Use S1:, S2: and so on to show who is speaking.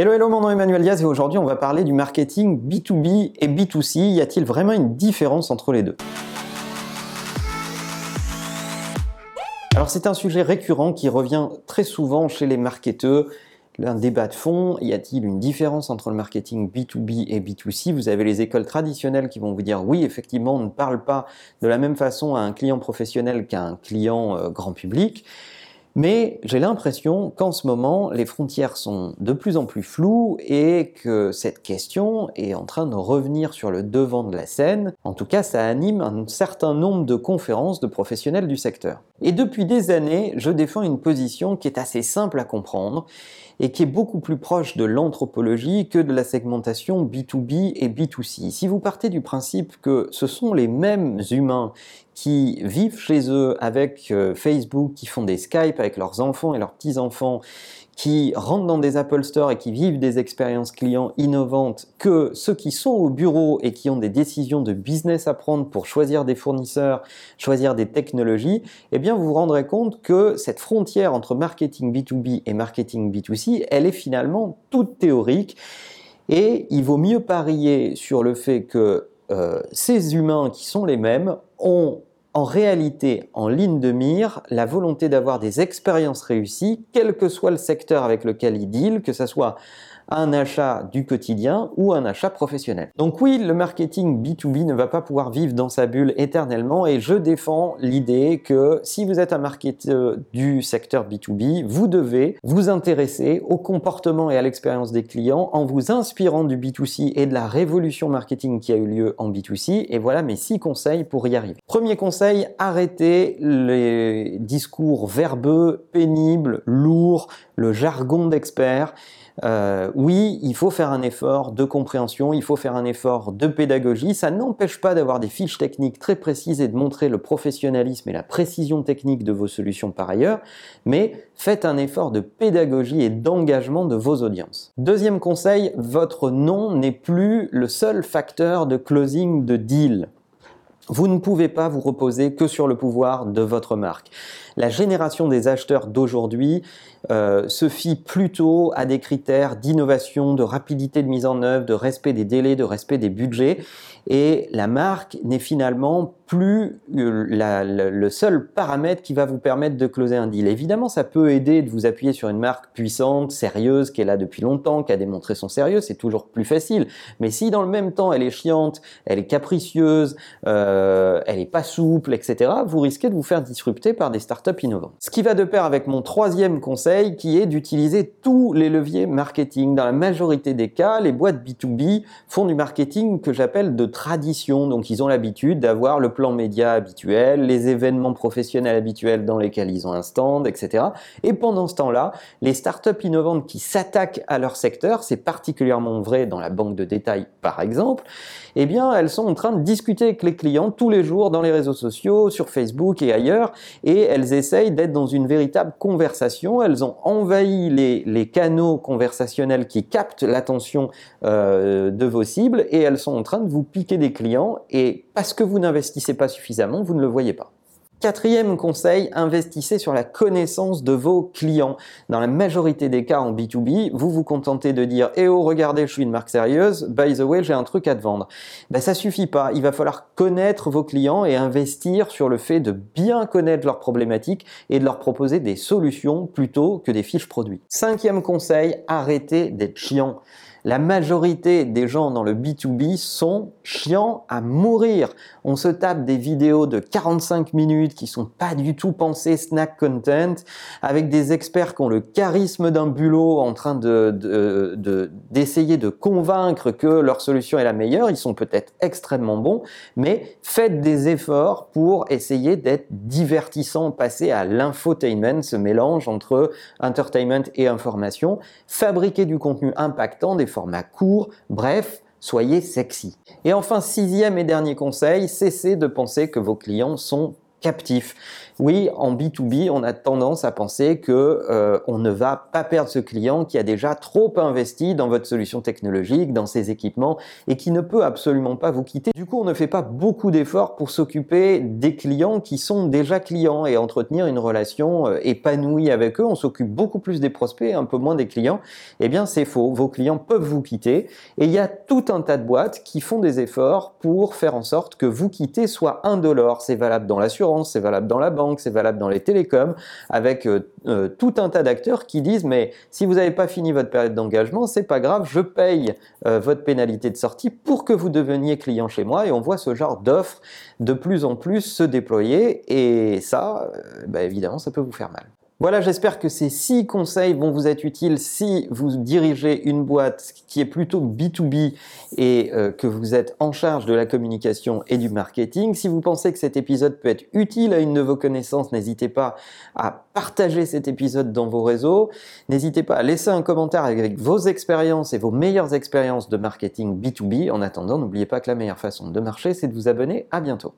S1: Hello, hello, mon nom est Emmanuel Diaz et aujourd'hui on va parler du marketing B2B et B2C. Y a-t-il vraiment une différence entre les deux? Alors c'est un sujet récurrent qui revient très souvent chez les marketeurs. Un débat de fond, y a-t-il une différence entre le marketing B2B et B2C Vous avez les écoles traditionnelles qui vont vous dire oui, effectivement, on ne parle pas de la même façon à un client professionnel qu'à un client euh, grand public. Mais j'ai l'impression qu'en ce moment, les frontières sont de plus en plus floues et que cette question est en train de revenir sur le devant de la scène. En tout cas, ça anime un certain nombre de conférences de professionnels du secteur. Et depuis des années, je défends une position qui est assez simple à comprendre et qui est beaucoup plus proche de l'anthropologie que de la segmentation B2B et B2C. Si vous partez du principe que ce sont les mêmes humains qui vivent chez eux avec euh, Facebook, qui font des Skype avec leurs enfants et leurs petits-enfants, qui rentrent dans des Apple Store et qui vivent des expériences clients innovantes, que ceux qui sont au bureau et qui ont des décisions de business à prendre pour choisir des fournisseurs, choisir des technologies, eh bien vous vous rendrez compte que cette frontière entre marketing B2B et marketing B2C, elle est finalement toute théorique. Et il vaut mieux parier sur le fait que euh, ces humains qui sont les mêmes ont en réalité en ligne de mire la volonté d'avoir des expériences réussies, quel que soit le secteur avec lequel ils deal, que ce soit un achat du quotidien ou un achat professionnel. Donc oui, le marketing B2B ne va pas pouvoir vivre dans sa bulle éternellement et je défends l'idée que si vous êtes un marketeur du secteur B2B, vous devez vous intéresser au comportement et à l'expérience des clients en vous inspirant du B2C et de la révolution marketing qui a eu lieu en B2C. Et voilà mes six conseils pour y arriver. Premier conseil, arrêtez les discours verbeux, pénibles, lourds, le jargon d'experts. Euh, oui, il faut faire un effort de compréhension, il faut faire un effort de pédagogie. Ça n'empêche pas d'avoir des fiches techniques très précises et de montrer le professionnalisme et la précision technique de vos solutions par ailleurs, mais faites un effort de pédagogie et d'engagement de vos audiences. Deuxième conseil, votre nom n'est plus le seul facteur de closing de deal. Vous ne pouvez pas vous reposer que sur le pouvoir de votre marque. La génération des acheteurs d'aujourd'hui euh, se fie plutôt à des critères d'innovation, de rapidité de mise en œuvre, de respect des délais, de respect des budgets. Et la marque n'est finalement plus euh, le seul paramètre qui va vous permettre de closer un deal. Évidemment, ça peut aider de vous appuyer sur une marque puissante, sérieuse, qui est là depuis longtemps, qui a démontré son sérieux, c'est toujours plus facile. Mais si dans le même temps elle est chiante, elle est capricieuse, euh, elle est pas souple, etc., vous risquez de vous faire disrupter par des startups innovantes. Ce qui va de pair avec mon troisième conseil, qui est d'utiliser tous les leviers marketing. Dans la majorité des cas, les boîtes B2B font du marketing que j'appelle de tradition. Donc ils ont l'habitude d'avoir le plan média habituel, les événements professionnels habituels dans lesquels ils ont un stand, etc. Et pendant ce temps-là, les startups innovantes qui s'attaquent à leur secteur, c'est particulièrement vrai dans la banque de détail par exemple, eh bien elles sont en train de discuter avec les clients tous les jours dans les réseaux sociaux, sur Facebook et ailleurs, et elles essayent d'être dans une véritable conversation. Elles ont envahi les, les canaux conversationnels qui captent l'attention euh, de vos cibles et elles sont en train de vous piquer des clients et parce que vous n'investissez pas suffisamment, vous ne le voyez pas. Quatrième conseil, investissez sur la connaissance de vos clients. Dans la majorité des cas en B2B, vous vous contentez de dire Eh oh, regardez, je suis une marque sérieuse, by the way, j'ai un truc à te vendre. Ben, ça suffit pas. Il va falloir connaître vos clients et investir sur le fait de bien connaître leurs problématiques et de leur proposer des solutions plutôt que des fiches produits. Cinquième conseil, arrêtez d'être chiant. La majorité des gens dans le B2B sont chiants à mourir. On se tape des vidéos de 45 minutes qui sont pas du tout pensées snack content, avec des experts qui ont le charisme d'un bulot en train de, d'essayer de, convaincre que leur solution est la meilleure. Ils sont peut-être extrêmement bons, mais faites des efforts pour essayer d'être divertissant, passer à l'infotainment, ce mélange entre entertainment et information. Fabriquer du contenu impactant, des formats courts, bref, soyez sexy. Et enfin, sixième et dernier conseil, cessez de penser que vos clients sont captif. Oui, en B2B, on a tendance à penser que euh, on ne va pas perdre ce client qui a déjà trop investi dans votre solution technologique, dans ses équipements et qui ne peut absolument pas vous quitter. Du coup, on ne fait pas beaucoup d'efforts pour s'occuper des clients qui sont déjà clients et entretenir une relation euh, épanouie avec eux. On s'occupe beaucoup plus des prospects, un peu moins des clients. Eh bien, c'est faux. Vos clients peuvent vous quitter et il y a tout un tas de boîtes qui font des efforts pour faire en sorte que vous quitter soit indolore. C'est valable dans l'assurance, c'est valable dans la banque c'est valable dans les télécoms, avec euh, euh, tout un tas d'acteurs qui disent mais si vous n'avez pas fini votre période d'engagement, c'est pas grave, je paye euh, votre pénalité de sortie pour que vous deveniez client chez moi et on voit ce genre d'offres de plus en plus se déployer et ça, bah, évidemment, ça peut vous faire mal. Voilà, j'espère que ces six conseils vont vous être utiles si vous dirigez une boîte qui est plutôt B2B et euh, que vous êtes en charge de la communication et du marketing. Si vous pensez que cet épisode peut être utile à une de vos connaissances, n'hésitez pas à partager cet épisode dans vos réseaux. N'hésitez pas à laisser un commentaire avec vos expériences et vos meilleures expériences de marketing B2B. En attendant, n'oubliez pas que la meilleure façon de marcher, c'est de vous abonner. À bientôt.